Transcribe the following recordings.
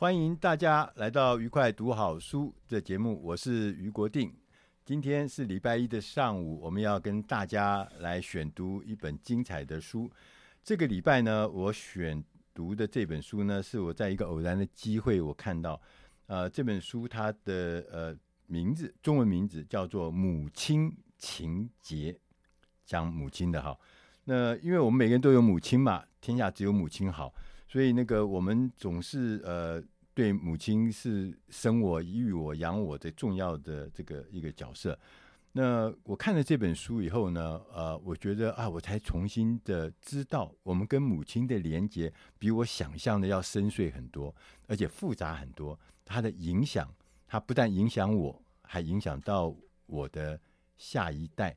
欢迎大家来到愉快读好书这节目，我是于国定。今天是礼拜一的上午，我们要跟大家来选读一本精彩的书。这个礼拜呢，我选读的这本书呢，是我在一个偶然的机会我看到，呃，这本书它的呃名字，中文名字叫做《母亲情结》，讲母亲的哈。那因为我们每个人都有母亲嘛，天下只有母亲好，所以那个我们总是呃。对母亲是生我育我养我的重要的这个一个角色。那我看了这本书以后呢，呃，我觉得啊，我才重新的知道，我们跟母亲的连接比我想象的要深邃很多，而且复杂很多。它的影响，它不但影响我，还影响到我的下一代，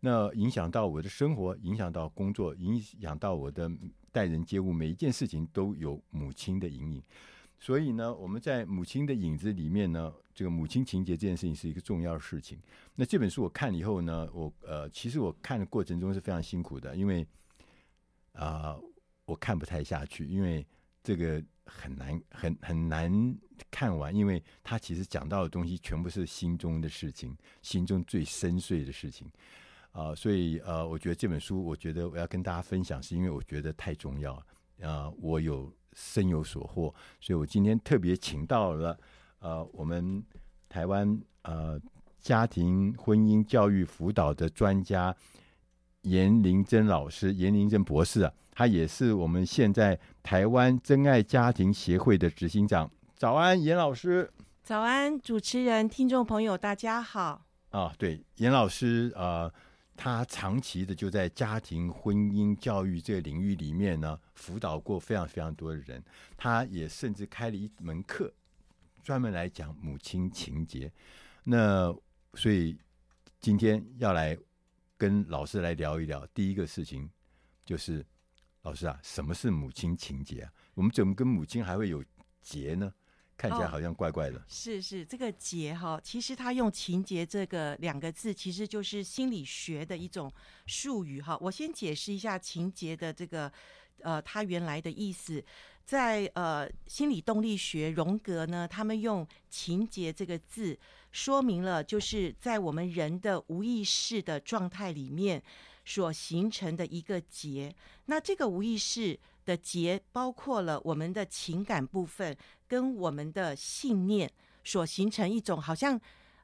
那影响到我的生活，影响到工作，影响到我的待人接物，每一件事情都有母亲的影影。所以呢，我们在母亲的影子里面呢，这个母亲情节这件事情是一个重要的事情。那这本书我看了以后呢，我呃，其实我看的过程中是非常辛苦的，因为啊、我看不太下去，因为这个很难，很很难看完，因为他其实讲到的东西全部是心中的事情，心中最深邃的事情啊、所以呃，我觉得这本书，我觉得我要跟大家分享，是因为我觉得太重要了啊、我有。深有所获，所以我今天特别请到了呃，我们台湾呃家庭婚姻教育辅导的专家严玲珍老师，严玲珍博士啊，他也是我们现在台湾真爱家庭协会的执行长。早安，严老师。早安，主持人、听众朋友，大家好。啊，对，严老师啊。呃他长期的就在家庭婚姻教育这个领域里面呢，辅导过非常非常多的人。他也甚至开了一门课，专门来讲母亲情结。那所以今天要来跟老师来聊一聊。第一个事情就是，老师啊，什么是母亲情结啊？我们怎么跟母亲还会有结呢？看起来好像怪怪的。哦、是是，这个结哈，其实他用情节这个两个字，其实就是心理学的一种术语哈。我先解释一下情节的这个呃，它原来的意思，在呃心理动力学，荣格呢，他们用情节这个字说明了，就是在我们人的无意识的状态里面所形成的一个结。那这个无意识。的结包括了我们的情感部分跟我们的信念所形成一种好像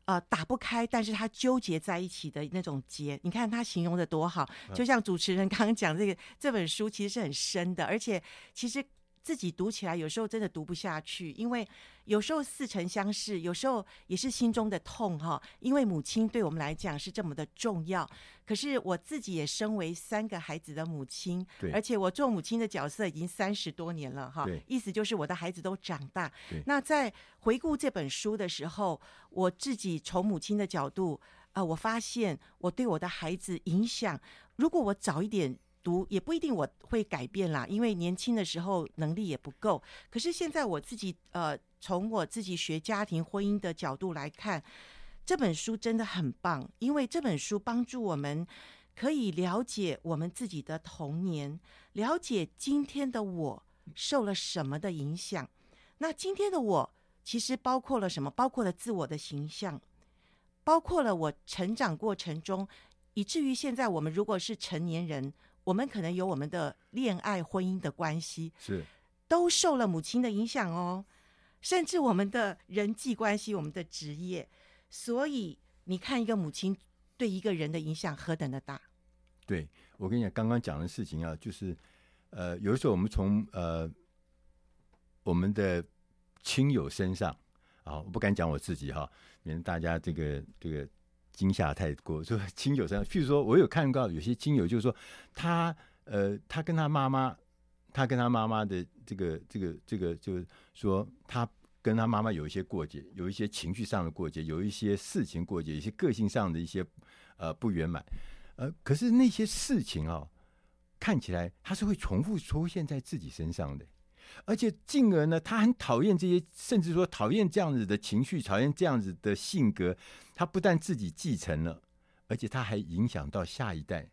呃打不开，但是它纠结在一起的那种结。你看他形容的多好，就像主持人刚刚讲这个这本书其实是很深的，而且其实。自己读起来有时候真的读不下去，因为有时候似曾相识，有时候也是心中的痛哈。因为母亲对我们来讲是这么的重要，可是我自己也身为三个孩子的母亲，对，而且我做母亲的角色已经三十多年了哈。意思就是我的孩子都长大。那在回顾这本书的时候，我自己从母亲的角度，呃，我发现我对我的孩子影响，如果我早一点。读也不一定我会改变啦，因为年轻的时候能力也不够。可是现在我自己呃，从我自己学家庭婚姻的角度来看，这本书真的很棒，因为这本书帮助我们可以了解我们自己的童年，了解今天的我受了什么的影响。那今天的我其实包括了什么？包括了自我的形象，包括了我成长过程中。以至于现在我们如果是成年人，我们可能有我们的恋爱、婚姻的关系，是都受了母亲的影响哦，甚至我们的人际关系、我们的职业。所以你看，一个母亲对一个人的影响何等的大。对，我跟你讲，刚刚讲的事情啊，就是呃，有的时候我们从呃我们的亲友身上啊，我不敢讲我自己哈，免得大家这个这个。惊吓太过，说亲友上，譬如说，我有看到有些亲友，就是说，他呃，他跟他妈妈，他跟他妈妈的这个这个这个，就是说，他跟他妈妈有一些过节，有一些情绪上的过节，有一些事情过节，一些个性上的一些呃不圆满，呃，可是那些事情、哦，看起来他是会重复出现在自己身上的。而且进而呢，他很讨厌这些，甚至说讨厌这样子的情绪，讨厌这样子的性格。他不但自己继承了，而且他还影响到下一代，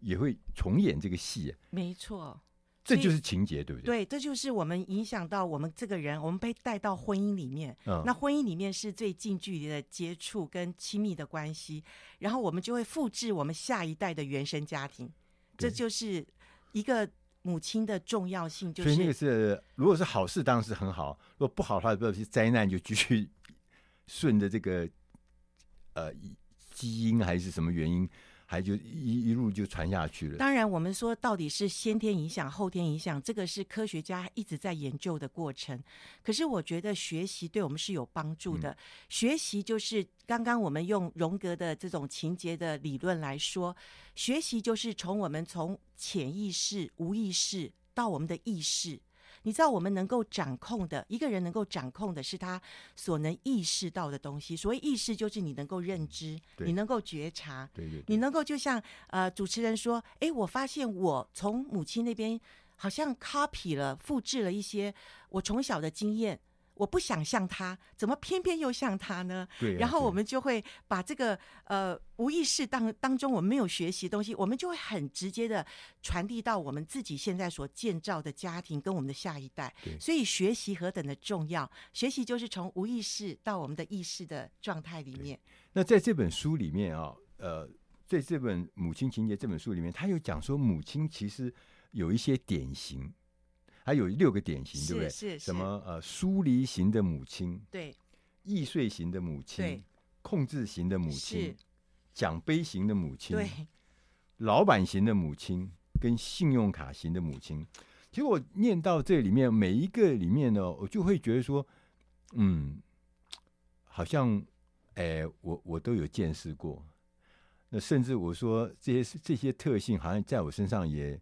也会重演这个戏。没错，这就是情节，对不对？对，这就是我们影响到我们这个人，我们被带到婚姻里面。嗯，那婚姻里面是最近距离的接触跟亲密的关系，然后我们就会复制我们下一代的原生家庭。这就是一个。母亲的重要性，就是，所以那个是，如果是好事，当然是很好；如果不好的话，不是灾难，就继续顺着这个呃基因还是什么原因。还就一一路就传下去了。当然，我们说到底是先天影响、后天影响，这个是科学家一直在研究的过程。可是，我觉得学习对我们是有帮助的。嗯、学习就是刚刚我们用荣格的这种情节的理论来说，学习就是从我们从潜意识、无意识到我们的意识。你知道，我们能够掌控的一个人能够掌控的是他所能意识到的东西。所谓意识，就是你能够认知，你能够觉察，对对对，你能够就像呃主持人说，哎，我发现我从母亲那边好像 copy 了、复制了一些我从小的经验。我不想像他，怎么偏偏又像他呢？对啊，然后我们就会把这个呃无意识当当中我们没有学习的东西，我们就会很直接的传递到我们自己现在所建造的家庭跟我们的下一代。所以学习何等的重要，学习就是从无意识到我们的意识的状态里面。那在这本书里面啊，呃，在这本《母亲情节》这本书里面，他有讲说母亲其实有一些典型。还有六个典型，对不对？是是，是什么呃，疏离型的母亲，对，易碎型的母亲，控制型的母亲，是奖杯型的母亲，对，老板型的母亲，跟信用卡型的母亲。其实我念到这里面每一个里面呢，我就会觉得说，嗯，好像，哎，我我都有见识过。那甚至我说这些这些特性，好像在我身上也。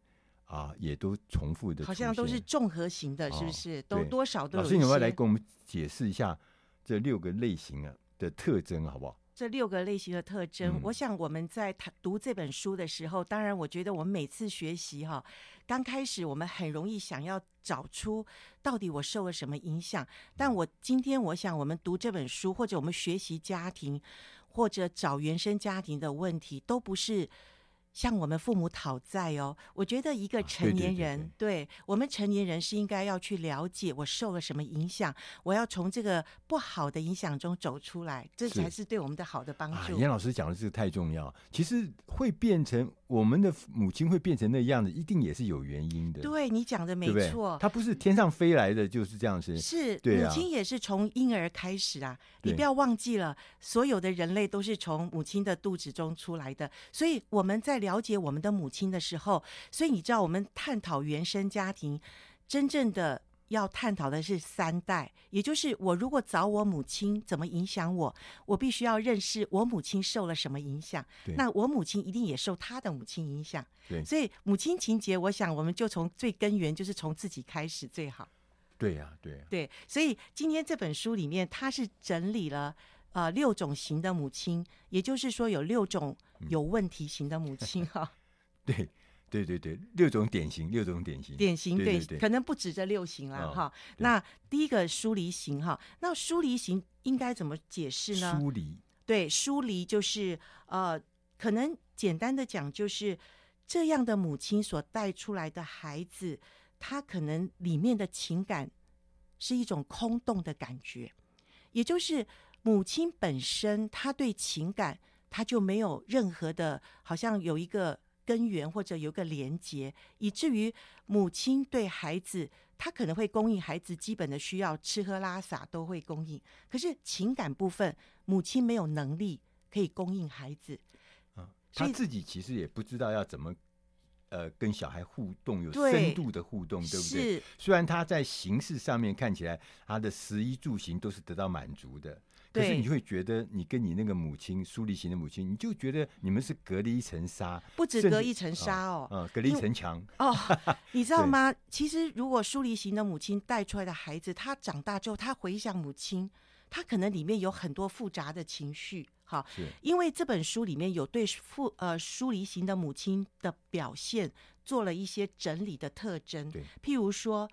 啊，也都重复的，好像都是综合型的，是不是？哦、都多少都有。老师，你要来跟我们解释一下这六个类型啊的特征，好不好？这六个类型的特征，嗯、我想我们在谈读这本书的时候，当然，我觉得我们每次学习哈，刚开始我们很容易想要找出到底我受了什么影响。但我今天我想，我们读这本书，或者我们学习家庭，或者找原生家庭的问题，都不是。向我们父母讨债哦，我觉得一个成年人，啊、对，我们成年人是应该要去了解我受了什么影响，我要从这个不好的影响中走出来，这才是对我们的好的帮助。严、啊、老师讲的这个太重要，其实会变成我们的母亲会变成那样子，一定也是有原因的。对，你讲的没错，他不是天上飞来的，就是这样子。是，啊、母亲也是从婴儿开始啊，你不要忘记了，所有的人类都是从母亲的肚子中出来的，所以我们在。了解我们的母亲的时候，所以你知道，我们探讨原生家庭，真正的要探讨的是三代，也就是我如果找我母亲怎么影响我，我必须要认识我母亲受了什么影响，那我母亲一定也受她的母亲影响。对，所以母亲情节，我想我们就从最根源，就是从自己开始最好。对呀、啊，对呀、啊，对。所以今天这本书里面，它是整理了。呃，六种型的母亲，也就是说有六种有问题型的母亲哈、嗯。对，对对对，六种典型，六种典型，典型对，可能不止这六型了哈、哦。那第一个疏离型哈，那疏离型应该怎么解释呢？疏离，对，疏离就是呃，可能简单的讲，就是这样的母亲所带出来的孩子，他可能里面的情感是一种空洞的感觉，也就是。母亲本身，她对情感她就没有任何的，好像有一个根源或者有个连结，以至于母亲对孩子，她可能会供应孩子基本的需要，吃喝拉撒都会供应，可是情感部分，母亲没有能力可以供应孩子。啊，他自己其实也不知道要怎么。呃，跟小孩互动有深度的互动，对不对？是虽然他在形式上面看起来，他的食衣住行都是得到满足的，对可是你会觉得，你跟你那个母亲，疏离型的母亲，你就觉得你们是隔了一层纱，不止隔一层纱哦，啊、哦，隔了一层墙哦，你知道吗？其实，如果疏离型的母亲带出来的孩子，他长大之后，他回想母亲，他可能里面有很多复杂的情绪。好，是因为这本书里面有对父呃疏离型的母亲的表现做了一些整理的特征，对，譬如说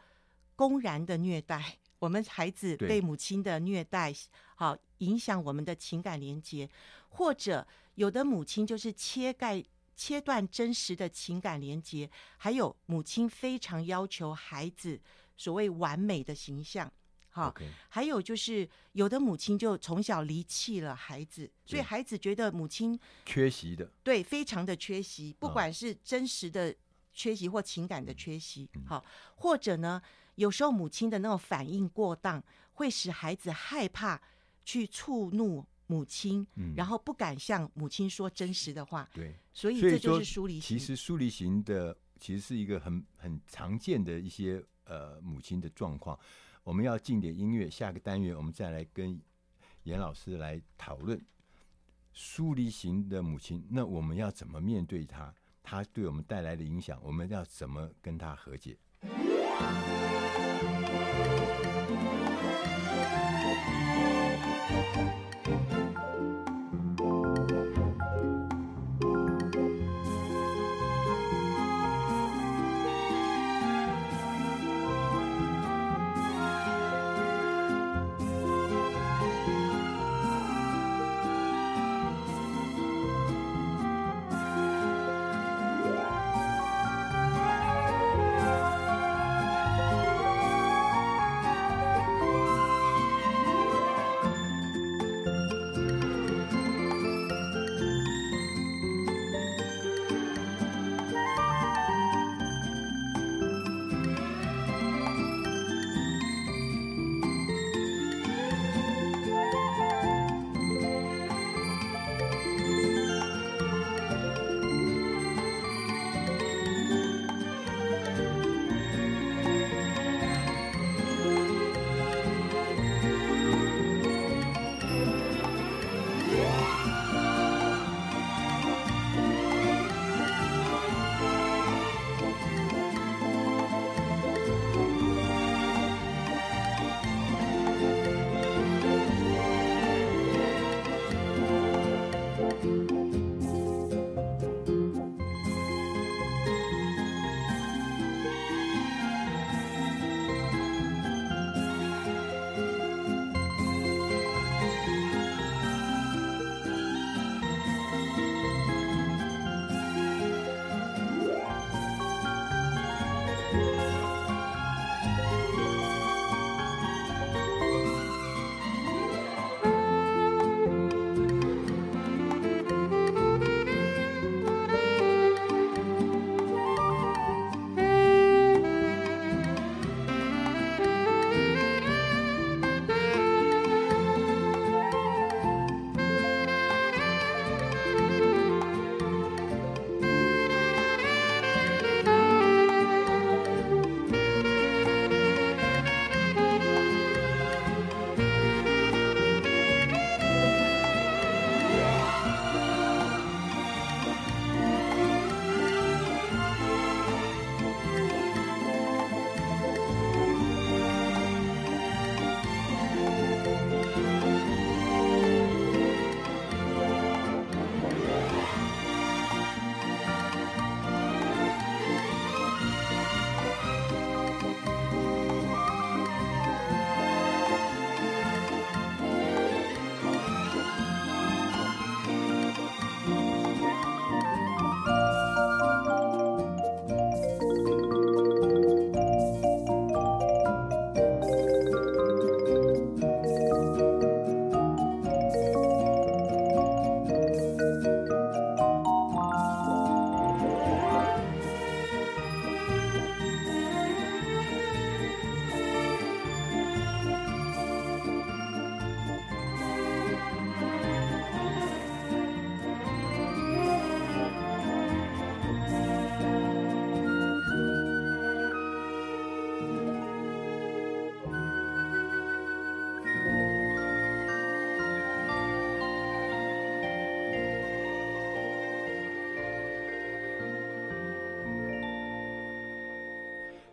公然的虐待，我们孩子被母亲的虐待，好影响我们的情感连接，或者有的母亲就是切盖切断真实的情感连接，还有母亲非常要求孩子所谓完美的形象。好.还有就是有的母亲就从小离弃了孩子，所以孩子觉得母亲缺席的，对，非常的缺席，不管是真实的缺席或情感的缺席。嗯、好，或者呢，有时候母亲的那种反应过当，会使孩子害怕去触怒母亲，嗯、然后不敢向母亲说真实的话。对，所以这就是疏离型。其实疏离型的其实是一个很很常见的一些呃母亲的状况。我们要进点音乐，下个单元我们再来跟严老师来讨论疏离型的母亲。那我们要怎么面对她？她对我们带来的影响，我们要怎么跟她和解？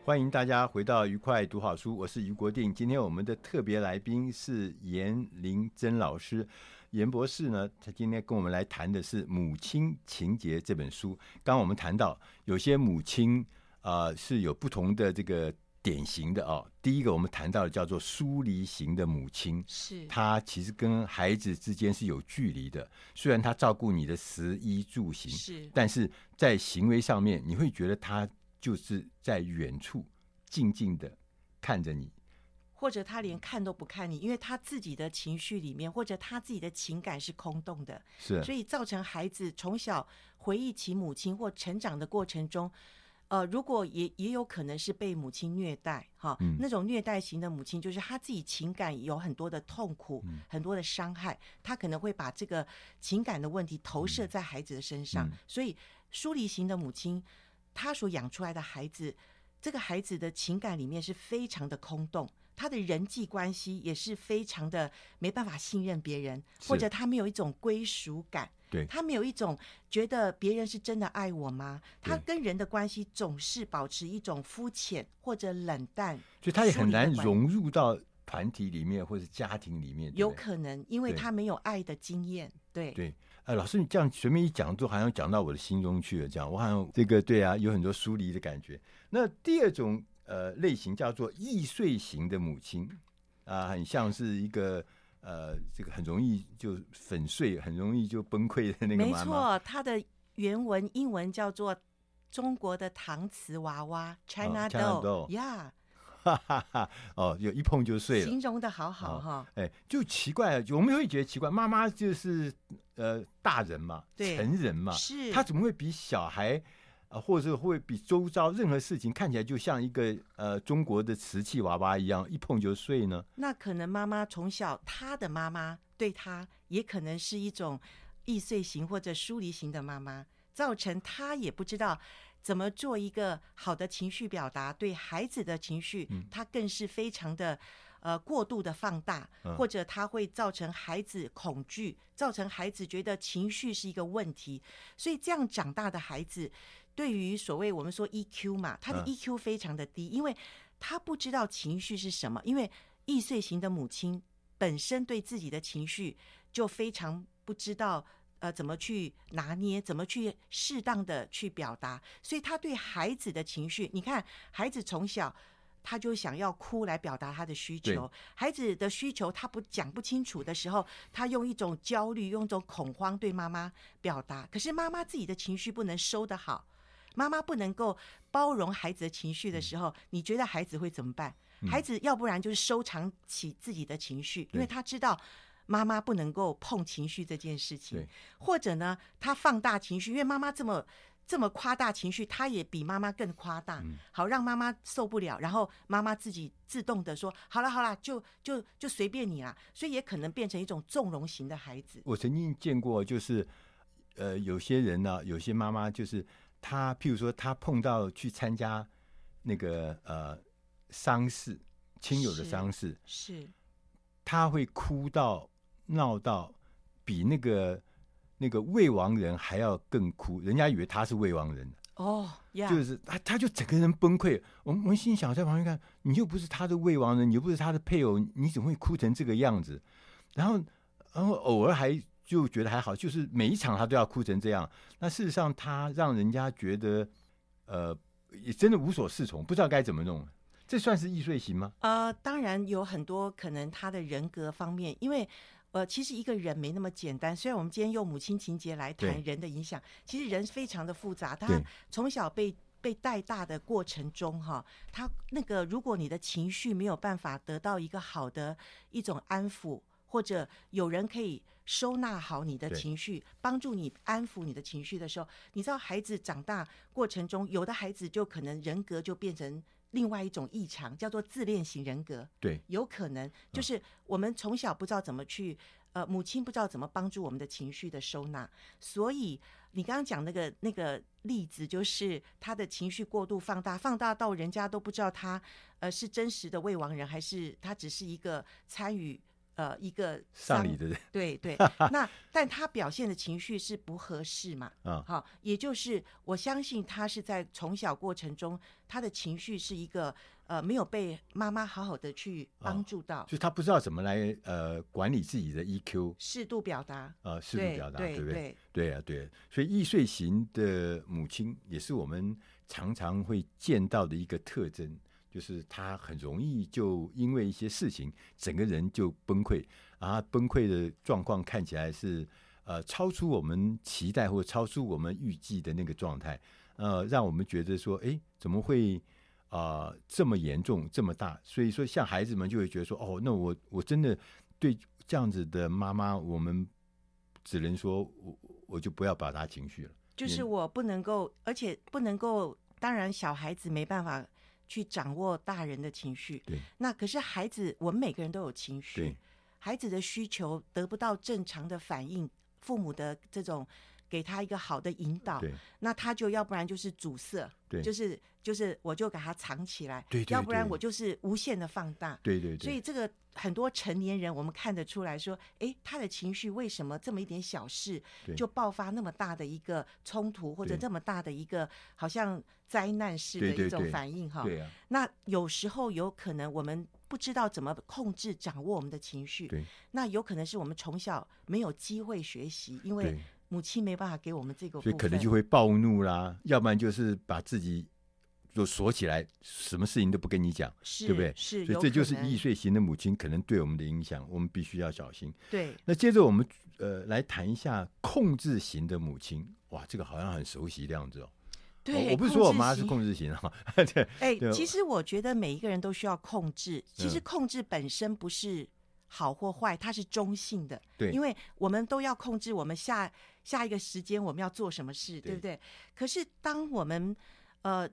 欢迎大家回到愉快读好书，我是于国定。今天我们的特别来宾是严玲珍老师，严博士呢，他今天跟我们来谈的是《母亲情节》这本书。刚刚我们谈到，有些母亲啊、呃、是有不同的这个典型的哦。第一个我们谈到的叫做疏离型的母亲，是她其实跟孩子之间是有距离的，虽然她照顾你的食衣住行，是，但是在行为上面，你会觉得她。就是在远处静静的看着你，或者他连看都不看你，因为他自己的情绪里面，或者他自己的情感是空洞的，是，所以造成孩子从小回忆起母亲或成长的过程中，呃，如果也也有可能是被母亲虐待，哈，嗯，那种虐待型的母亲，就是他自己情感有很多的痛苦，嗯，很多的伤害，他可能会把这个情感的问题投射在孩子的身上，嗯，所以疏离型的母亲。他所养出来的孩子，这个孩子的情感里面是非常的空洞，他的人际关系也是非常的没办法信任别人，或者他没有一种归属感，对，他没有一种觉得别人是真的爱我吗？他跟人的关系总是保持一种肤浅或者冷淡，所以他也很难融入到团体里面或者家庭里面，有可能因为他没有爱的经验，对。对。呃，老师，你这样随便一讲，都好像讲到我的心中去了。这样，我好像这个对啊，有很多疏离的感觉。那第二种呃类型叫做易碎型的母亲啊，很像是一个呃，这个很容易就粉碎，很容易就崩溃的那个妈妈。没错，它的原文英文叫做中国的搪瓷娃娃 （China doll）。呀。哈哈哈！哦，有一碰就碎了，形容的好好哈。哎，就奇怪了，我们会觉得奇怪，妈妈就是呃大人嘛，对，成人嘛，是，她怎么会比小孩啊、呃，或者会比周遭任何事情看起来就像一个呃中国的瓷器娃娃一样，一碰就碎呢？那可能妈妈从小，她的妈妈对她也可能是一种易碎型或者疏离型的妈妈，造成她也不知道。怎么做一个好的情绪表达？对孩子的情绪，他更是非常的呃过度的放大，或者他会造成孩子恐惧，造成孩子觉得情绪是一个问题。所以这样长大的孩子，对于所谓我们说 EQ 嘛，他的 EQ 非常的低，因为他不知道情绪是什么。因为易碎型的母亲本身对自己的情绪就非常不知道。呃，怎么去拿捏？怎么去适当的去表达？所以他对孩子的情绪，你看，孩子从小他就想要哭来表达他的需求。孩子的需求他不讲不清楚的时候，他用一种焦虑、用一种恐慌对妈妈表达。可是妈妈自己的情绪不能收得好，妈妈不能够包容孩子的情绪的时候，嗯，你觉得孩子会怎么办？孩子要不然就是收藏起自己的情绪，因为他知道。妈妈不能够碰情绪这件事情，或者呢，他放大情绪，因为妈妈这么这么夸大情绪，他也比妈妈更夸大，好让妈妈受不了，然后妈妈自己自动的说：“好了好了，就就就随便你啦。”所以也可能变成一种纵容型的孩子。我曾经见过，就是呃，有些人呢、啊，有些妈妈就是她，譬如说她碰到去参加那个呃丧事，亲友的丧事，是她会哭到。闹到比那个那个未亡人还要更哭，人家以为他是未亡人哦，oh. 就是他，他就整个人崩溃。我们我们心想在旁边看，你又不是他的未亡人，你又不是他的配偶，你怎么会哭成这个样子？然后，然后偶尔还就觉得还好，就是每一场他都要哭成这样。那事实上，他让人家觉得，呃，也真的无所适从，不知道该怎么弄。这算是易碎型吗？呃，当然有很多可能，他的人格方面，因为。呃，其实一个人没那么简单。虽然我们今天用母亲情节来谈人的影响，其实人非常的复杂。他从小被被带大的过程中，哈，他那个如果你的情绪没有办法得到一个好的一种安抚，或者有人可以收纳好你的情绪，帮助你安抚你的情绪的时候，你知道孩子长大过程中，有的孩子就可能人格就变成。另外一种异常叫做自恋型人格，对，有可能就是我们从小不知道怎么去，呃，母亲不知道怎么帮助我们的情绪的收纳，所以你刚刚讲那个那个例子，就是他的情绪过度放大，放大到人家都不知道他，呃，是真实的未亡人，还是他只是一个参与呃一个丧礼的人，对对。那但他表现的情绪是不合适嘛？啊，好，也就是我相信他是在从小过程中，他的情绪是一个。呃，没有被妈妈好好的去帮助到，就、哦、他不知道怎么来呃管理自己的 EQ，适度表达，呃，适度表达，对，对不对？对，对啊，对。所以易碎型的母亲也是我们常常会见到的一个特征，就是他很容易就因为一些事情，整个人就崩溃，啊，崩溃的状况看起来是呃超出我们期待或超出我们预计的那个状态，呃，让我们觉得说，哎，怎么会？啊、呃，这么严重，这么大，所以说像孩子们就会觉得说，哦，那我我真的对这样子的妈妈，我们只能说我我就不要表达情绪了。就是我不能够，而且不能够，当然小孩子没办法去掌握大人的情绪。对。那可是孩子，我们每个人都有情绪。对。孩子的需求得不到正常的反应，父母的这种。给他一个好的引导，那他就要不然就是阻塞，对，就是就是我就给他藏起来，对，对，对，要不然我就是无限的放大，对对对。所以这个很多成年人我们看得出来说，哎，他的情绪为什么这么一点小事就爆发那么大的一个冲突，或者这么大的一个好像灾难式的一种反应哈？对啊。那有时候有可能我们不知道怎么控制掌握我们的情绪，对。那有可能是我们从小没有机会学习，因为。母亲没办法给我们这个，所以可能就会暴怒啦，要不然就是把自己就锁起来，什么事情都不跟你讲，对不对？是，所以这就是易碎型的母亲可能对我们的影响，我们必须要小心。对。那接着我们呃来谈一下控制型的母亲，哇，这个好像很熟悉的样子哦。对，哦、我不是说我妈是控制型哈。对。哎，其实我觉得每一个人都需要控制，其实控制本身不是好或坏，它是中性的。对。因为我们都要控制我们下。下一个时间我们要做什么事，对，对不对？可是当我们呃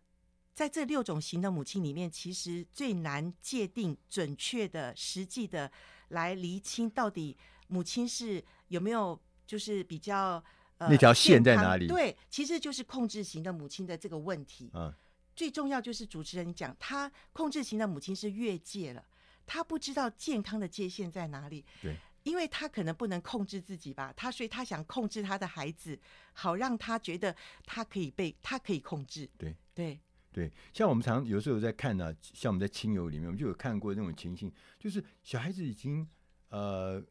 在这六种型的母亲里面，其实最难界定准确的、实际的来厘清到底母亲是有没有就是比较呃那条线在哪里？对，其实就是控制型的母亲的这个问题。嗯，最重要就是主持人讲，他控制型的母亲是越界了，他不知道健康的界限在哪里。对。因为他可能不能控制自己吧，他所以他想控制他的孩子，好让他觉得他可以被他可以控制。对对对，像我们常有时候在看呢、啊，像我们在亲友里面，我们就有看过那种情形，就是小孩子已经呃，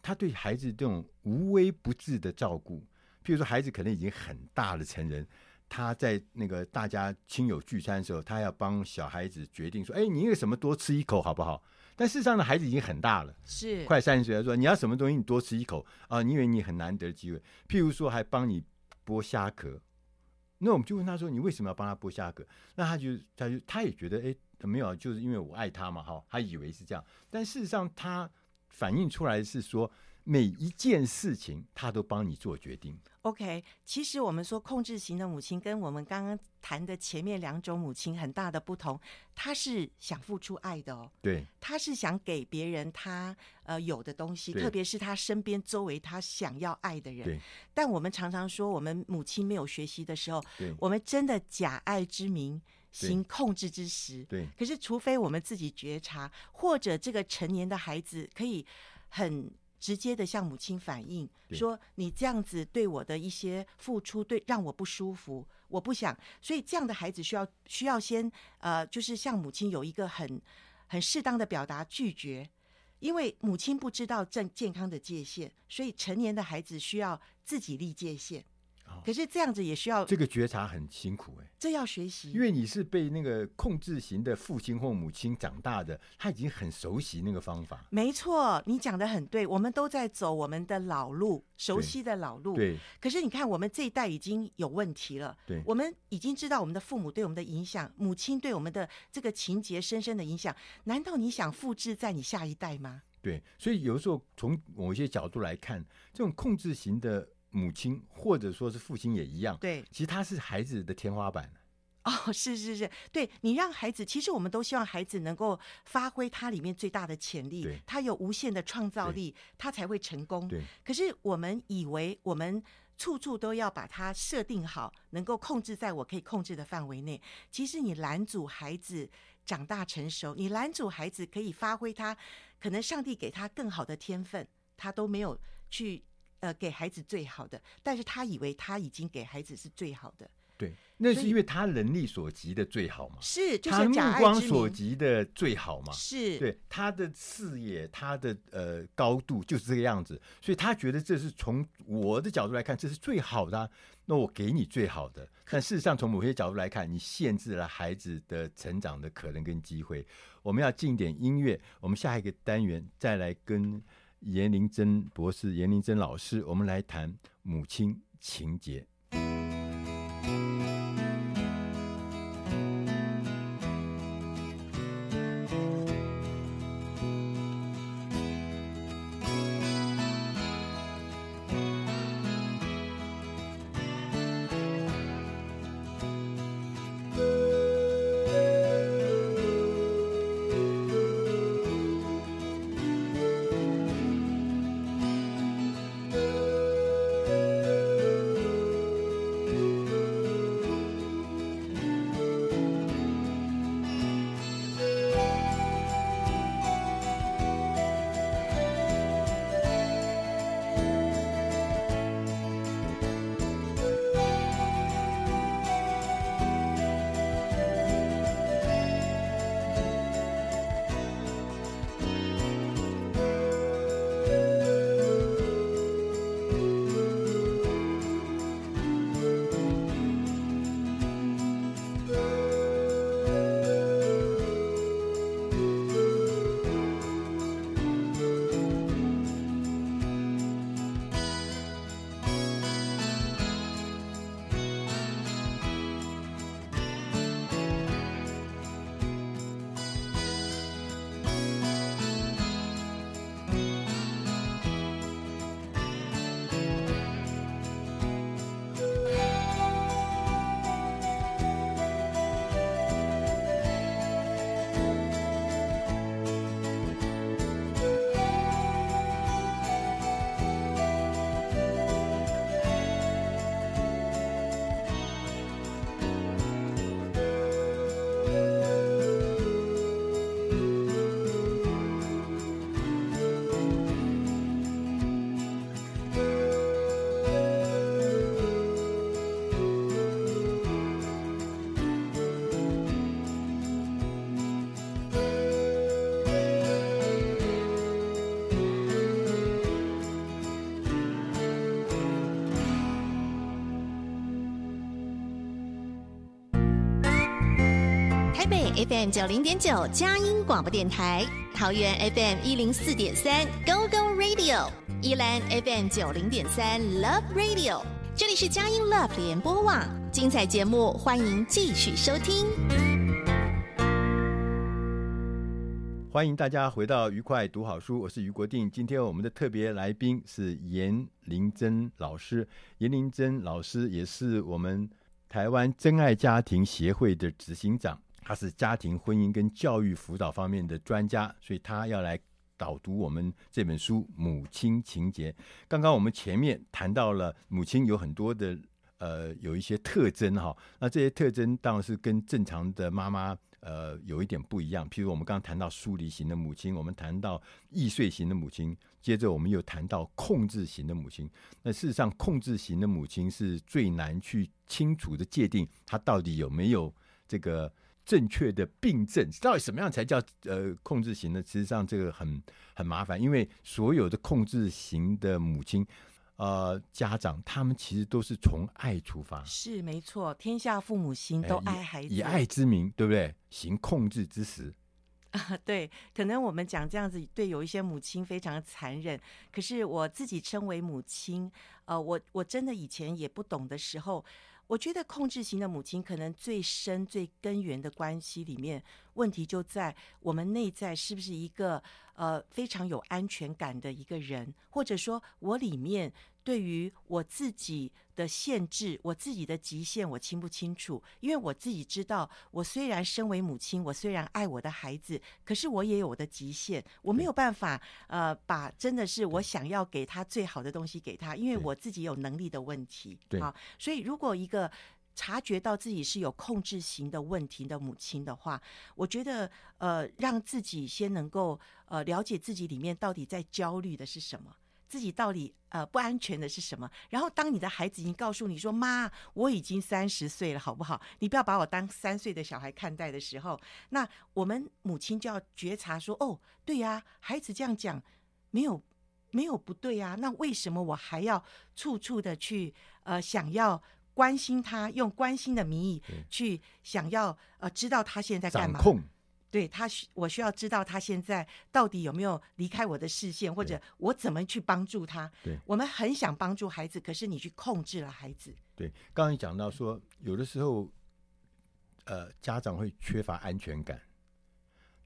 他对孩子这种无微不至的照顾，譬如说孩子可能已经很大的成人，他在那个大家亲友聚餐的时候，他要帮小孩子决定说，哎，你那个什么多吃一口好不好？但事实上呢，孩子已经很大了，是快三十岁。他说：“你要什么东西，你多吃一口啊！你以为你很难得的机会，譬如说还帮你剥虾壳。那我们就问他说：你为什么要帮他剥虾壳？那他就他就他也觉得，哎，没有，就是因为我爱他嘛，哈，他以为是这样。但事实上，他反映出来是说。”每一件事情，他都帮你做决定。OK，其实我们说控制型的母亲跟我们刚刚谈的前面两种母亲很大的不同，她是想付出爱的哦。对，她是想给别人她呃有的东西，特别是她身边周围她想要爱的人。对。但我们常常说，我们母亲没有学习的时候，对，我们真的假爱之名行控制之时。对。可是，除非我们自己觉察，或者这个成年的孩子可以很。直接的向母亲反映说：“你这样子对我的一些付出，对让我不舒服，我不想。所以这样的孩子需要需要先呃，就是向母亲有一个很很适当的表达拒绝，因为母亲不知道正健康的界限，所以成年的孩子需要自己立界限。”可是这样子也需要这个觉察很辛苦哎、欸，这要学习，因为你是被那个控制型的父亲或母亲长大的，他已经很熟悉那个方法。没错，你讲的很对，我们都在走我们的老路，熟悉的老路。对。可是你看，我们这一代已经有问题了。对。我们已经知道我们的父母对我们的影响，母亲对我们的这个情节深深的影响。难道你想复制在你下一代吗？对。所以有时候从某一些角度来看，这种控制型的。母亲或者说是父亲也一样，对，其实他是孩子的天花板。哦，是是是，对，你让孩子，其实我们都希望孩子能够发挥他里面最大的潜力，他有无限的创造力，他才会成功。对，可是我们以为我们处处都要把它设定好，能够控制在我可以控制的范围内。其实你拦阻孩子长大成熟，你拦阻孩子可以发挥他可能上帝给他更好的天分，他都没有去呃给孩子最好的，但是他以为他已经给孩子是最好的。对，那是因为他能力所及的最好嘛，是，就是他目光所及的最好嘛，是对他的视野，他的呃高度就是这个样子，所以他觉得这是从我的角度来看，这是最好的啊，那我给你最好的。但事实上，从某些角度来看，你限制了孩子的成长的可能跟机会。我们要进点音乐，我们下一个单元再来跟严玲珍博士、严玲珍老师，我们来谈母亲情节。FM 九零点九佳音广播电台，桃园 FM 一零四点三 Go Go Radio，宜兰 FM 九零点三 Love Radio，这里是佳音 Love 联播网，精彩节目欢迎继续收听。欢迎大家回到愉快读好书，我是于国定。今天我们的特别来宾是严玲珍老师，严玲珍老师也是我们台湾真爱家庭协会的执行长。他是家庭、婚姻跟教育辅导方面的专家，所以他要来导读我们这本书《母亲情结》。刚刚我们前面谈到了母亲有很多的呃有一些特征哈，那这些特征当然是跟正常的妈妈呃有一点不一样。譬如我们刚刚谈到疏离型的母亲，我们谈到易碎型的母亲，接着我们又谈到控制型的母亲。那事实上，控制型的母亲是最难去清楚的界定，她到底有没有这个。正确的病症到底什么样才叫呃控制型呢？其实上这个很很麻烦，因为所有的控制型的母亲，呃家长他们其实都是从爱出发，是没错，天下父母心都爱孩子，以，以爱之名，对不对？行控制之时啊，对，可能我们讲这样子，对有一些母亲非常残忍，可是我自己称为母亲，呃，我我真的以前也不懂的时候。我觉得控制型的母亲可能最深、最根源的关系里面，问题就在我们内在是不是一个呃非常有安全感的一个人，或者说我里面对于我自己的限制，我自己的极限，我清不清楚？因为我自己知道，我虽然身为母亲，我虽然爱我的孩子，可是我也有我的极限，我没有办法呃，把真的是我想要给他最好的东西给他，因为我自己有能力的问题。对，好，所以如果一个察觉到自己是有控制型的问题的母亲的话，我觉得呃，让自己先能够呃了解自己里面到底在焦虑的是什么。自己到底呃不安全的是什么？然后当你的孩子已经告诉你说：“妈，我已经三十岁了，好不好？你不要把我当三岁的小孩看待的时候，那我们母亲就要觉察说：哦，对呀，孩子这样讲没有没有不对呀。那为什么我还要处处的去呃想要关心他，用关心的名义去想要呃知道他现在干嘛？”对他需我需要知道他现在到底有没有离开我的视线，或者我怎么去帮助他。对，我们很想帮助孩子，可是你去控制了孩子。对，刚才讲到说，有的时候，呃，家长会缺乏安全感。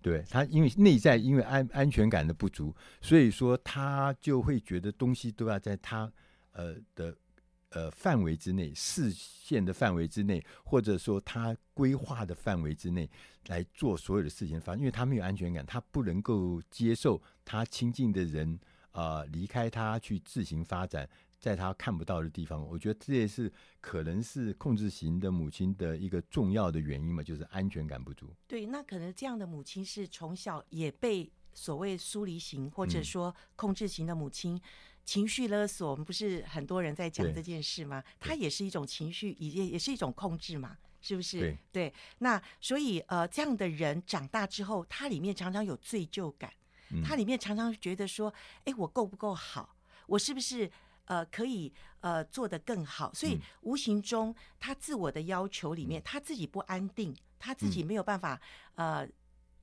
对他，因为内在因为安安全感的不足，所以说他就会觉得东西都要在他呃的。呃，范围之内，视线的范围之内，或者说他规划的范围之内来做所有的事情，反正因为他没有安全感，他不能够接受他亲近的人啊、离开他去自行发展，在他看不到的地方。我觉得这也是可能是控制型的母亲的一个重要的原因嘛，就是安全感不足。对，那可能这样的母亲是从小也被所谓疏离型或者说控制型的母亲。嗯情绪勒索，我们不是很多人在讲这件事吗？它也是一种情绪，也也是一种控制嘛，是不是？对，对。那所以呃，这样的人长大之后，他里面常常有罪疚感，嗯、他里面常常觉得说，哎，我够不够好？我是不是呃可以呃做得更好？所以无形中他自我的要求里面，嗯、他自己不安定，他自己没有办法、嗯、呃。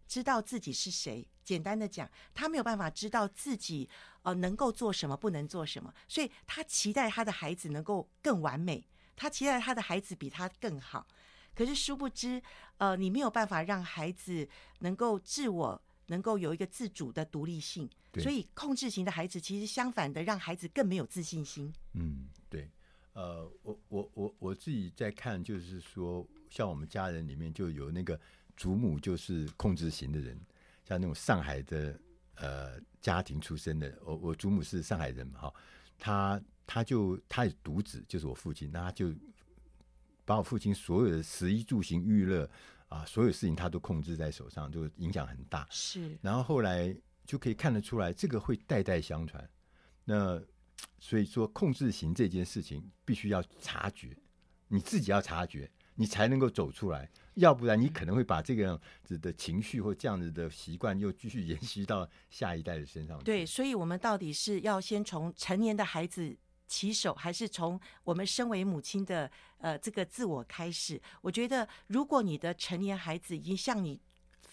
知道自己是谁，简单的讲，他没有办法知道自己呃能够做什么，不能做什么，所以他期待他的孩子能够更完美，他期待他的孩子比他更好。可是殊不知，呃，你没有办法让孩子能够自我，能够有一个自主的独立性。所以控制型的孩子其实相反的，让孩子更没有自信心。嗯，对，呃，我我我我自己在看，就是说，像我们家人里面就有那个。祖母就是控制型的人，像那种上海的呃家庭出身的，我我祖母是上海人嘛，哈，他他就他也独子，就是我父亲，那他就把我父亲所有的食衣住行娱乐啊，所有事情他都控制在手上，就影响很大。是，然后后来就可以看得出来，这个会代代相传。那所以说，控制型这件事情必须要察觉，你自己要察觉，你才能够走出来。要不然你可能会把这个样子的情绪或这样子的习惯又继续延续到下一代的身上。对，所以我们到底是要先从成年的孩子起手，还是从我们身为母亲的呃这个自我开始？我觉得，如果你的成年孩子已经向你。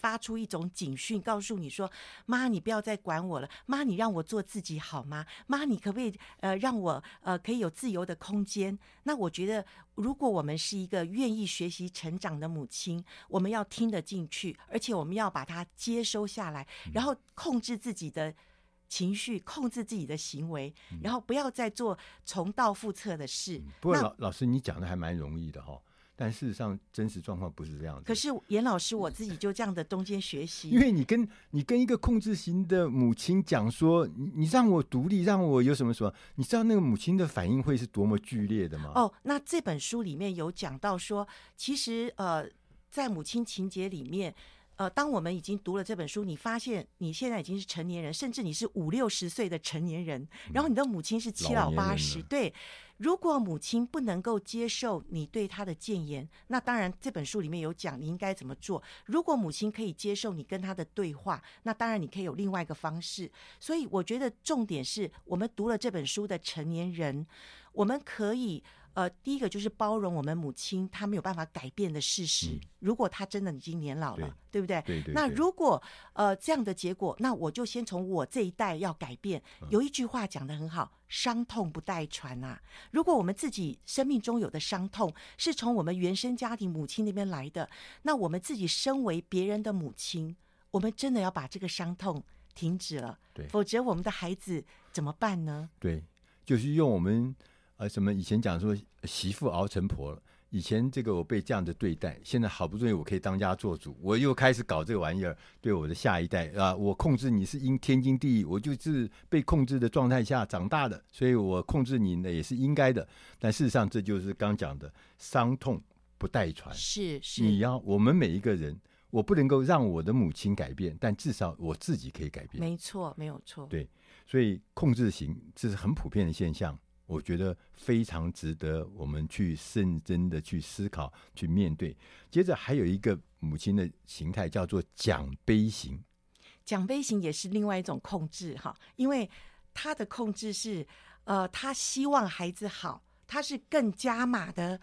发出一种警讯，告诉你说：“妈，你不要再管我了。妈，你让我做自己好吗？妈，你可不可以呃让我呃可以有自由的空间？”那我觉得，如果我们是一个愿意学习成长的母亲，我们要听得进去，而且我们要把它接收下来，然后控制自己的情绪，控制自己的行为，然后不要再做重蹈覆辙的事。嗯、不过老老师，你讲的还蛮容易的哈、哦。但事实上，真实状况不是这样子。可是严老师，我自己就这样的中间学习。因为你跟你跟一个控制型的母亲讲说，你你让我独立，让我有什么什么，你知道那个母亲的反应会是多么剧烈的吗？哦，那这本书里面有讲到说，其实呃，在母亲情节里面。呃，当我们已经读了这本书，你发现你现在已经是成年人，甚至你是五六十岁的成年人，然后你的母亲是七老八十。对，如果母亲不能够接受你对她的谏言，那当然这本书里面有讲你应该怎么做。如果母亲可以接受你跟她的对话，那当然你可以有另外一个方式。所以我觉得重点是我们读了这本书的成年人，我们可以。呃，第一个就是包容我们母亲她没有办法改变的事实。嗯、如果她真的已经年老了，对，对不对？对对对。那如果呃这样的结果，那我就先从我这一代要改变。嗯、有一句话讲得很好，伤痛不代传啊。如果我们自己生命中有的伤痛是从我们原生家庭母亲那边来的，那我们自己身为别人的母亲，我们真的要把这个伤痛停止了。对。否则我们的孩子怎么办呢？对。就是用我们呃什么以前讲说媳妇熬成婆了。以前这个我被这样的对待，现在好不容易我可以当家做主，我又开始搞这个玩意儿，对我的下一代啊，我控制你是应天经地义，我就是被控制的状态下长大的，所以我控制你呢也是应该的。但事实上，这就是刚讲的伤痛不代传，是是，你要我们每一个人，我不能够让我的母亲改变，但至少我自己可以改变。没错，没有错。对，所以控制型这是很普遍的现象。我觉得非常值得我们去认真的去思考、去面对。接着还有一个母亲的形态叫做奖杯型，奖杯型也是另外一种控制哈，因为他的控制是呃，他希望孩子好，他是更加码的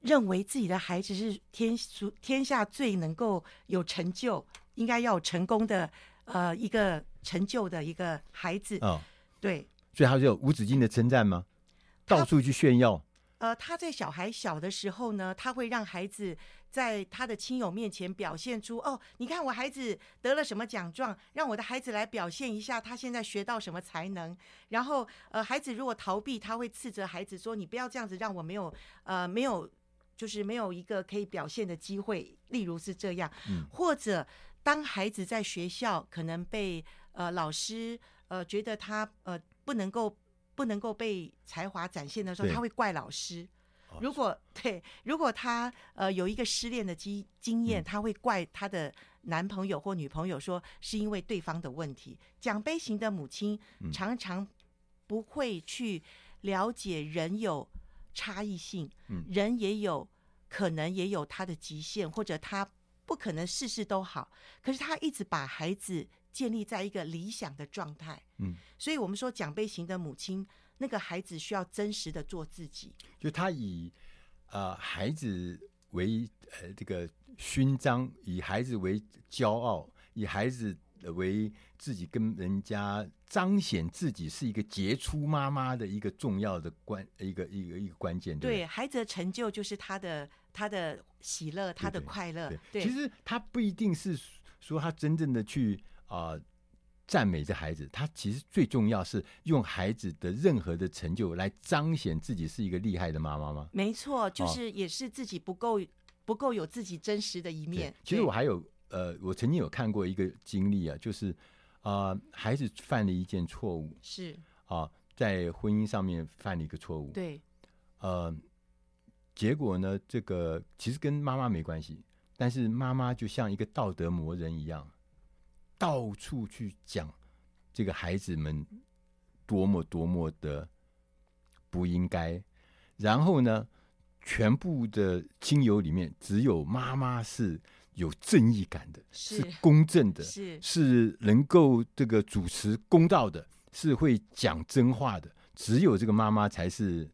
认为自己的孩子是天天下最能够有成就、应该要有成功的呃一个成就的一个孩子哦，对。所以他就有无止境的称赞吗？到处去炫耀。呃，他在小孩小的时候呢，他会让孩子在他的亲友面前表现出哦，你看我孩子得了什么奖状，让我的孩子来表现一下他现在学到什么才能。然后，呃，孩子如果逃避，他会斥责孩子说：“你不要这样子，让我没有呃没有，就是没有一个可以表现的机会。”例如是这样，嗯，或者当孩子在学校可能被呃老师呃觉得他呃。不能够不能够被才华展现的时候，他会怪老师。如果对，如果他呃有一个失恋的经经验，他会怪他的男朋友或女朋友，说是因为对方的问题。奖杯型的母亲常常不会去了解人有差异性，人也有可能也有他的极限，或者他不可能事事都好。可是他一直把孩子。建立在一个理想的状态，嗯，所以我们说奖杯型的母亲，那个孩子需要真实的做自己，就他以呃孩子为呃这个勋章，以孩子为骄傲，以孩子为自己跟人家彰显自己是一个杰出妈妈的一个重要的关一个一个一个关键，对，对？孩子的成就就是他的他的喜乐，他的快乐，对，对，对，其实他不一定是说他真正的去。啊、呃，赞美这孩子，他其实最重要是用孩子的任何的成就来彰显自己是一个厉害的妈妈吗？没错，就是也是自己不够、哦、不够有自己真实的一面。其实我还有呃，我曾经有看过一个经历啊，就是啊、呃，孩子犯了一件错误，是啊、呃，在婚姻上面犯了一个错误，对，呃，结果呢，这个其实跟妈妈没关系，但是妈妈就像一个道德魔人一样。到处去讲这个孩子们多么多么的不应该，然后呢，全部的亲友里面只有妈妈是有正义感的，是，是公正的，是是能够这个主持公道的，是会讲真话的，只有这个妈妈才是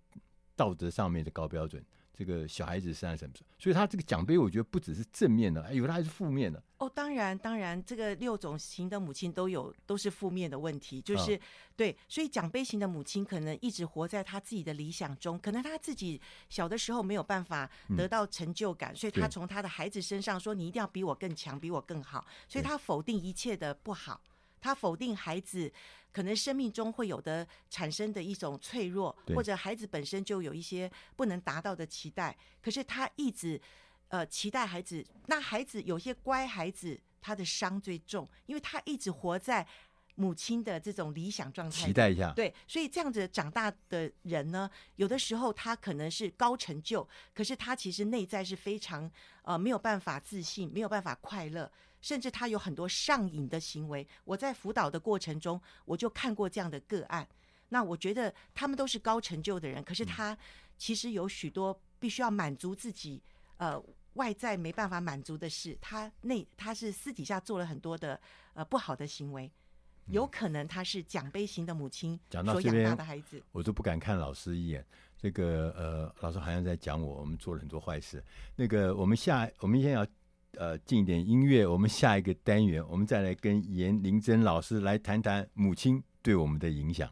道德上面的高标准。这个小孩子实在是什么？所以他这个奖杯，我觉得不只是正面的，哎，有的还是负面的。哦，当然，当然，这个六种型的母亲都有，都是负面的问题。就是、哦、对，所以奖杯型的母亲可能一直活在他自己的理想中，可能他自己小的时候没有办法得到成就感，嗯、所以他从他的孩子身上说：“你一定要比我更强，比我更好。”所以他否定一切的不好，他否定孩子。可能生命中会有的产生的一种脆弱，或者孩子本身就有一些不能达到的期待，可是他一直呃期待孩子。那孩子有些乖孩子，他的伤最重，因为他一直活在母亲的这种理想状态。期待一下，对，所以这样子长大的人呢，有的时候他可能是高成就，可是他其实内在是非常呃没有办法自信，没有办法快乐。甚至他有很多上瘾的行为，我在辅导的过程中，我就看过这样的个案。那我觉得他们都是高成就的人，可是他其实有许多必须要满足自己，呃，外在没办法满足的事。他内他是私底下做了很多的呃不好的行为，有可能他是奖杯型的母亲所养大的孩子。我都不敢看老师一眼。这个呃，老师好像在讲我，我们做了很多坏事。那个我们下我们现在要。呃，进一点音乐，我们下一个单元，我们再来跟严玲珍老师来谈谈母亲对我们的影响。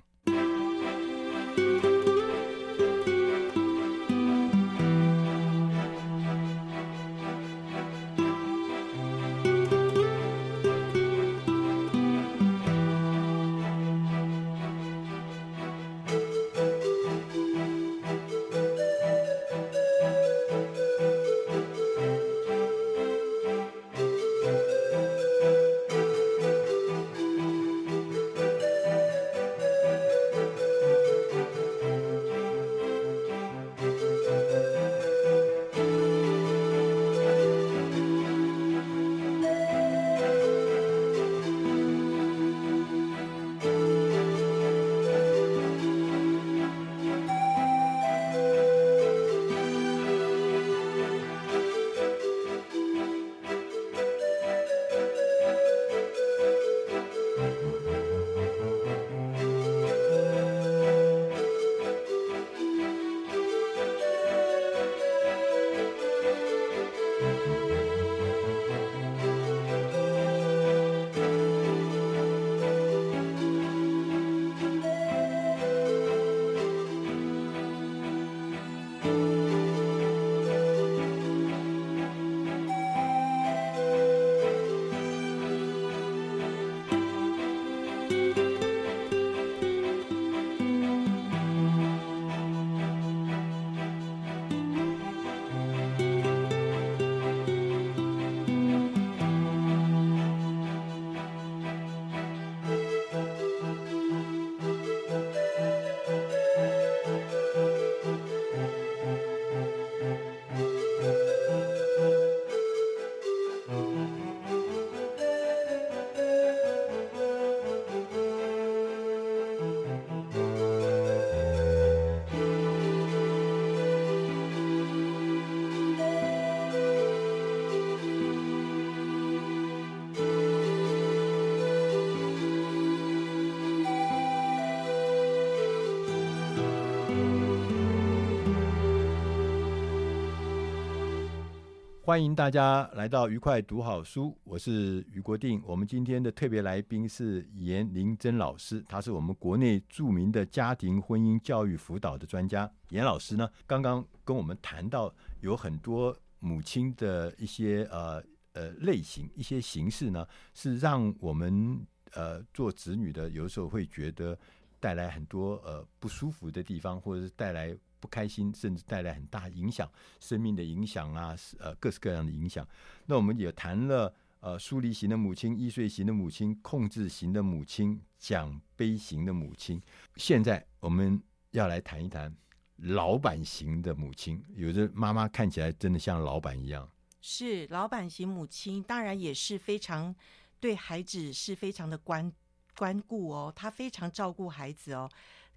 欢迎大家来到愉快读好书，我是于国定。我们今天的特别来宾是严玲珍老师，他是我们国内著名的家庭婚姻教育辅导的专家。严老师呢，刚刚跟我们谈到有很多母亲的一些呃呃类型、一些形式呢，是让我们呃做子女的有时候会觉得带来很多呃不舒服的地方，或者是带来。不开心，甚至带来很大影响，生命的影响啊，呃，各式各样的影响。那我们也谈了，呃，疏离型的母亲、易碎型的母亲、控制型的母亲、奖杯型的母亲。现在我们要来谈一谈老板型的母亲。有的妈妈看起来真的像老板一样，是老板型母亲，当然也是非常对孩子是非常的关关顾哦，她非常照顾孩子哦。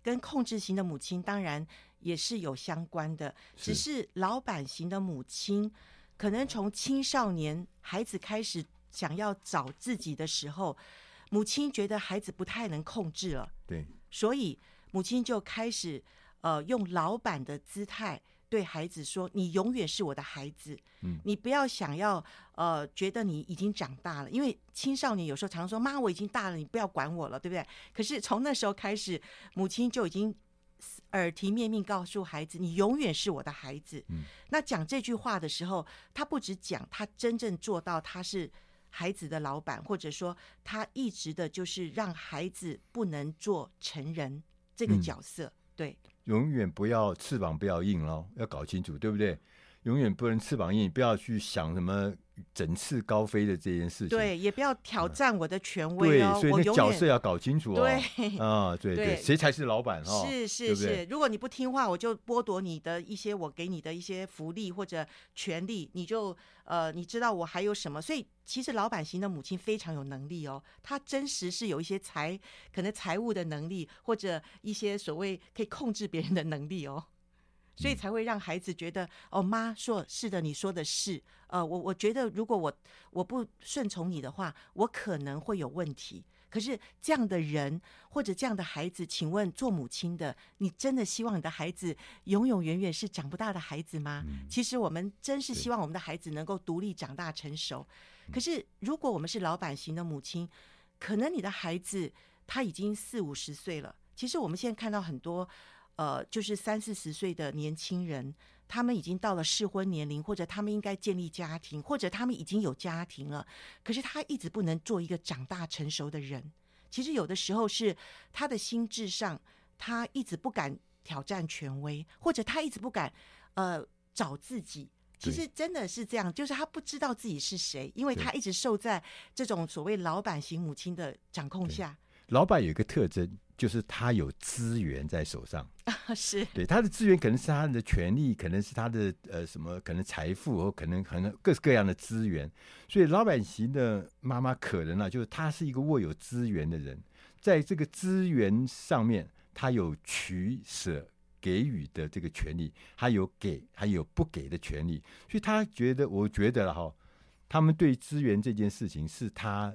跟控制型的母亲当然也是有相关的，只是老板型的母亲，可能从青少年孩子开始想要找自己的时候，母亲觉得孩子不太能控制了，对，所以母亲就开始呃用老板的姿态。对孩子说：“你永远是我的孩子，嗯，你不要想要呃，觉得你已经长大了，因为青少年有时候常说‘妈，我已经大了，你不要管我了’，对不对？可是从那时候开始，母亲就已经耳提面命告诉孩子：‘你永远是我的孩子。’嗯，那讲这句话的时候，他不只讲，他真正做到他是孩子的老板，或者说他一直的就是让孩子不能做成人这个角色，嗯、对。”永远不要翅膀不要硬喽，要搞清楚，对不对？永远不能翅膀硬，不要去想什么整翅高飞的这件事情。对，也不要挑战我的权威哦。嗯、对，所以那角色要搞清楚哦。对，啊，对对，谁才是老板哦？是是是，如果你不听话，我就剥夺你的一些我给你的一些福利或者权利，你就呃，你知道我还有什么？所以其实老板型的母亲非常有能力哦，她真实是有一些财，可能财务的能力，或者一些所谓可以控制别人的能力哦。所以才会让孩子觉得哦，妈说是的，你说的是。呃，我我觉得如果我我不顺从你的话，我可能会有问题。可是这样的人或者这样的孩子，请问做母亲的，你真的希望你的孩子永永远远是长不大的孩子吗？嗯，其实我们真是希望我们的孩子能够独立长大成熟。可是如果我们是老板型的母亲，可能你的孩子他已经四五十岁了。其实我们现在看到很多。呃，就是三四十岁的年轻人，他们已经到了适婚年龄，或者他们应该建立家庭，或者他们已经有家庭了。可是他一直不能做一个长大成熟的人。其实有的时候是他的心智上，他一直不敢挑战权威，或者他一直不敢呃找自己。其实真的是这样，就是他不知道自己是谁，因为他一直受在这种所谓老板型母亲的掌控下。老板有一个特征。就是他有资源在手上，是对他的资源可能是他的权利，可能是他的呃什么，可能财富或可能可能各式各样的资源。所以老板型的妈妈可能啊，就是他是一个握有资源的人，在这个资源上面，他有取舍给予的这个权利，他有给还有不给的权利。所以他觉得，我觉得了哈，他们对资源这件事情是他。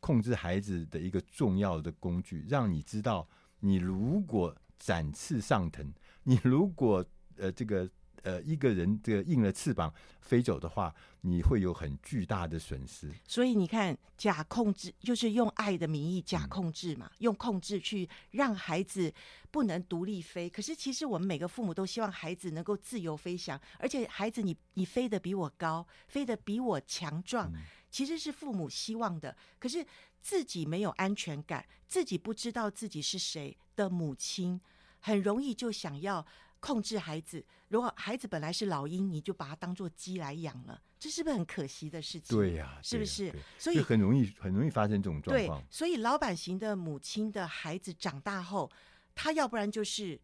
控制孩子的一个重要的工具，让你知道，你如果展翅上腾，你如果呃这个呃一个人这个硬了翅膀飞走的话，你会有很巨大的损失。所以你看，假控制就是用爱的名义假控制嘛，嗯、用控制去让孩子不能独立飞。可是其实我们每个父母都希望孩子能够自由飞翔，而且孩子你你飞得比我高，飞得比我强壮。嗯其实是父母希望的，可是自己没有安全感，自己不知道自己是谁的母亲，很容易就想要控制孩子。如果孩子本来是老鹰，你就把它当做鸡来养了，这是不是很可惜的事情？对呀、啊，是不是？所以很容易很容易发生这种状况。对，所以老板型的母亲的孩子长大后，他要不然就是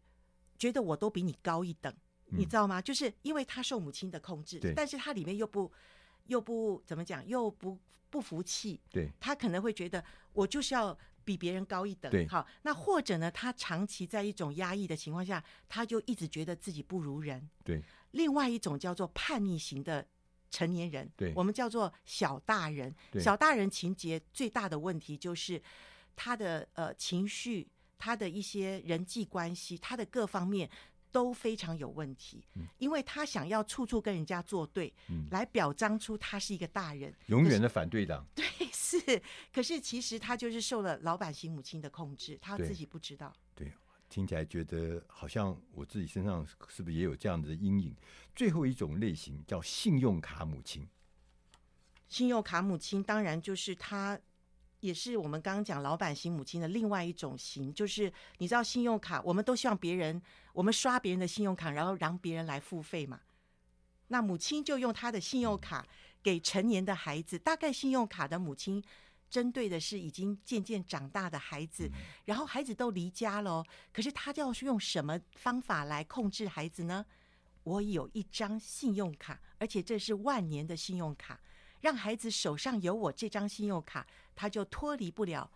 觉得我都比你高一等，嗯、你知道吗？就是因为他受母亲的控制，但是他里面又不。又不怎么讲，又不不服气，对，他可能会觉得我就是要比别人高一等，对，好，那或者呢，他长期在一种压抑的情况下，他就一直觉得自己不如人，对。另外一种叫做叛逆型的成年人，对，我们叫做小大人，小大人情节最大的问题就是他的呃情绪，他的一些人际关系，他的各方面。都非常有问题，因为他想要处处跟人家作对，嗯、来表彰出他是一个大人，永远的反对党。对，是。可是其实他就是受了老板型母亲的控制，他自己不知道。对，对，听起来觉得好像我自己身上是不是也有这样的阴影？最后一种类型叫信用卡母亲。信用卡母亲当然就是他。也是我们刚刚讲老板型母亲的另外一种型，就是你知道信用卡，我们都希望别人，我们刷别人的信用卡，然后让别人来付费嘛。那母亲就用她的信用卡给成年的孩子，大概信用卡的母亲针对的是已经渐渐长大的孩子，然后孩子都离家了，可是他要用什么方法来控制孩子呢？我有一张信用卡，而且这是万年的信用卡。让孩子手上有我这张信用卡，他就脱离不了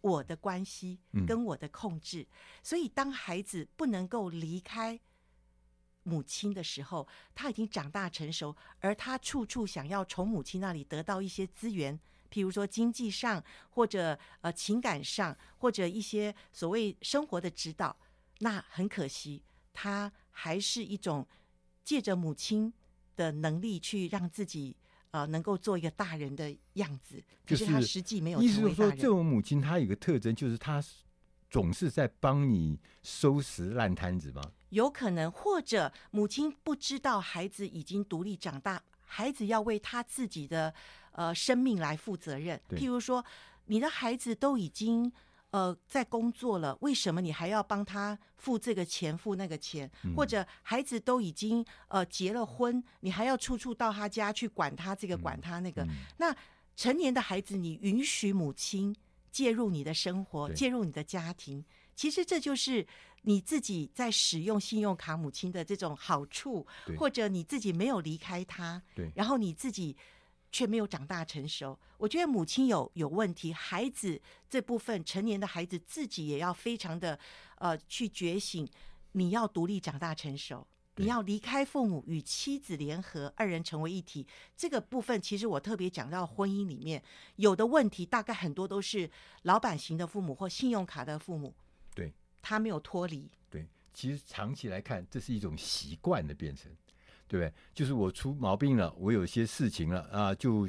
我的关系跟我的控制。嗯。所以，当孩子不能够离开母亲的时候，他已经长大成熟，而他处处想要从母亲那里得到一些资源，譬如说经济上，或者呃情感上，或者一些所谓生活的指导。那很可惜，他还是一种借着母亲的能力去让自己。呃，能够做一个大人的样子，可是他实际没有。意思就是说，这种母亲她有一个特征，就是她总是在帮你收拾烂摊子吗？有可能，或者母亲不知道孩子已经独立长大，孩子要为他自己的呃生命来负责任。譬如说，你的孩子都已经。呃，在工作了，为什么你还要帮他付这个钱、付那个钱？嗯、或者孩子都已经呃结了婚，你还要处处到他家去管他这个、嗯、管他那个？嗯、那成年的孩子，你允许母亲介入你的生活、介入你的家庭，其实这就是你自己在使用信用卡母亲的这种好处，或者你自己没有离开他，对，然后你自己。却没有长大成熟，我觉得母亲有有问题，孩子这部分成年的孩子自己也要非常的呃去觉醒，你要独立长大成熟，你要离开父母与妻子联合，二人成为一体。这个部分其实我特别讲到婚姻里面有的问题，大概很多都是老板型的父母或信用卡的父母，对，他没有脱离。对，其实长期来看，这是一种习惯的变成。对不对？就是我出毛病了，我有些事情了啊，就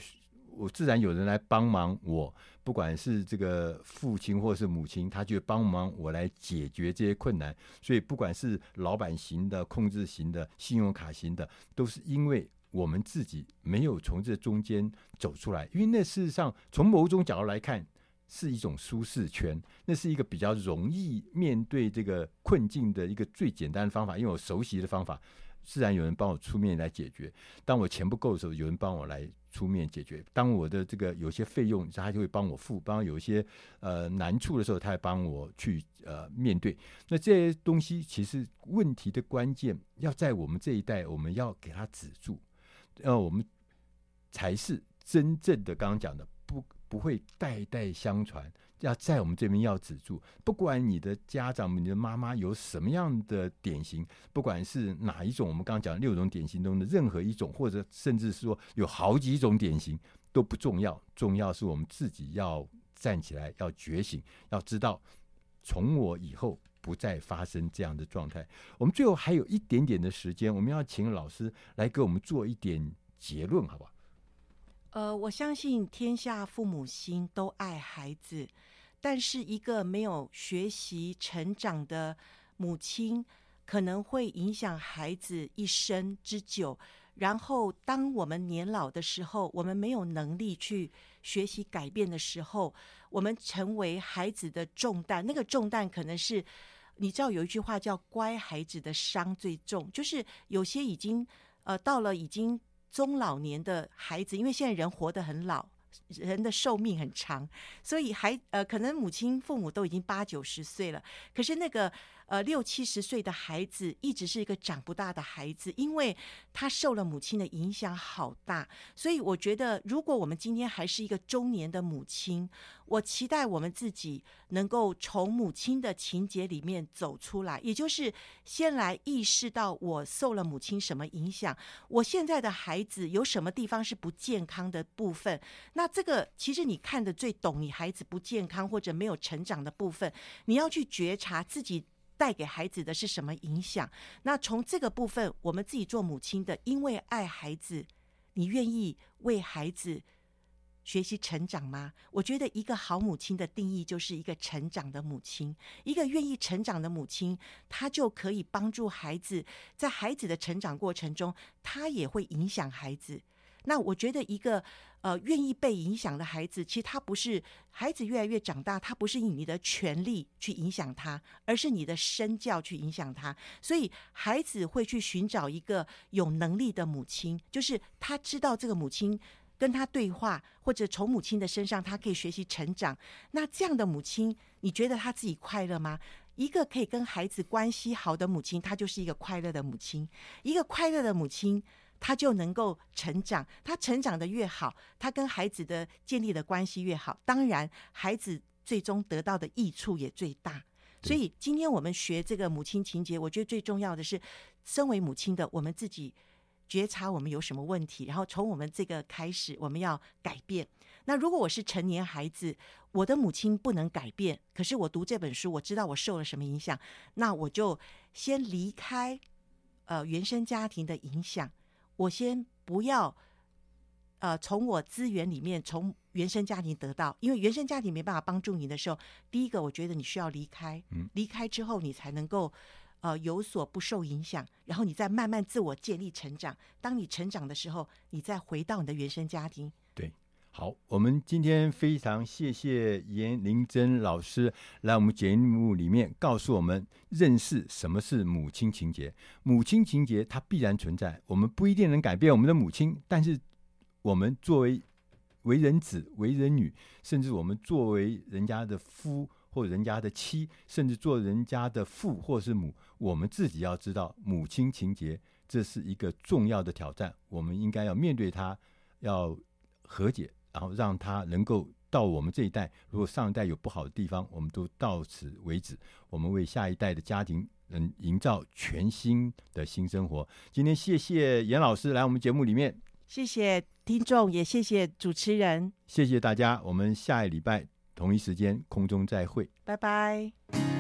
我自然有人来帮忙我，不管是这个父亲或是母亲，他就帮忙我来解决这些困难。所以不管是老板型的、控制型的、信用卡型的，都是因为我们自己没有从这中间走出来。因为那事实上从某种角度来看是一种舒适圈，那是一个比较容易面对这个困境的一个最简单的方法，因为我熟悉的方法。自然有人帮我出面来解决。当我钱不够的时候，有人帮我来出面解决。当我的这个有些费用，他就会帮我付。当有一些呃难处的时候，他还帮我去呃面对。那这些东西其实问题的关键要在我们这一代，我们要给他止住。呃，我们才是真正的刚刚讲的，不不会代代相传。要在我们这边要止住，不管你的家长、你的妈妈有什么样的典型，不管是哪一种，我们刚刚讲六种典型中的任何一种，或者甚至是说有好几种典型都不重要，重要是我们自己要站起来，要觉醒，要知道从我以后不再发生这样的状态。我们最后还有一点点的时间，我们要请老师来给我们做一点结论，好不好？呃，我相信天下父母心都爱孩子。但是，一个没有学习成长的母亲，可能会影响孩子一生之久。然后，当我们年老的时候，我们没有能力去学习改变的时候，我们成为孩子的重担。那个重担可能是，你知道有一句话叫“乖孩子的伤最重”，就是有些已经呃到了已经中老年的孩子，因为现在人活得很老。人的寿命很长，所以还呃，可能母亲、父母都已经八九十岁了，可是那个。呃，六七十岁的孩子一直是一个长不大的孩子，因为他受了母亲的影响好大。所以我觉得，如果我们今天还是一个中年的母亲，我期待我们自己能够从母亲的情节里面走出来，也就是先来意识到我受了母亲什么影响，我现在的孩子有什么地方是不健康的部分。那这个其实你看得最懂你孩子不健康或者没有成长的部分，你要去觉察自己。带给孩子的是什么影响？那从这个部分，我们自己做母亲的，因为爱孩子，你愿意为孩子学习成长吗？我觉得一个好母亲的定义就是一个成长的母亲，一个愿意成长的母亲，她就可以帮助孩子，在孩子的成长过程中，她也会影响孩子。那我觉得一个呃愿意被影响的孩子，其实他不是孩子越来越长大，他不是以你的权力去影响他，而是你的身教去影响他。所以孩子会去寻找一个有能力的母亲，就是他知道这个母亲跟他对话，或者从母亲的身上他可以学习成长。那这样的母亲，你觉得他自己快乐吗？一个可以跟孩子关系好的母亲，她就是一个快乐的母亲。一个快乐的母亲。他就能够成长，他成长的越好，他跟孩子的建立的关系越好，当然孩子最终得到的益处也最大。所以今天我们学这个母亲情节，我觉得最重要的是，身为母亲的我们自己觉察我们有什么问题，然后从我们这个开始，我们要改变。那如果我是成年孩子，我的母亲不能改变，可是我读这本书，我知道我受了什么影响，那我就先离开呃原生家庭的影响。我先不要，呃，从我资源里面从原生家庭得到，因为原生家庭没办法帮助你的时候，第一个我觉得你需要离开，嗯，离开之后你才能够，呃，有所不受影响，然后你再慢慢自我建立成长。当你成长的时候，你再回到你的原生家庭。好，我们今天非常谢谢严玲珍老师来我们节目里面告诉我们认识什么是母亲情节。母亲情节它必然存在，我们不一定能改变我们的母亲，但是我们作为为人子、为人女，甚至我们作为人家的夫或人家的妻，甚至做人家的父或是母，我们自己要知道母亲情节，这是一个重要的挑战，我们应该要面对它，要和解。然后让他能够到我们这一代，如果上一代有不好的地方，我们都到此为止。我们为下一代的家庭能营造全新的新生活。今天谢谢严老师来我们节目里面，谢谢听众，也谢谢主持人，谢谢大家。我们下一礼拜同一时间空中再会，拜拜。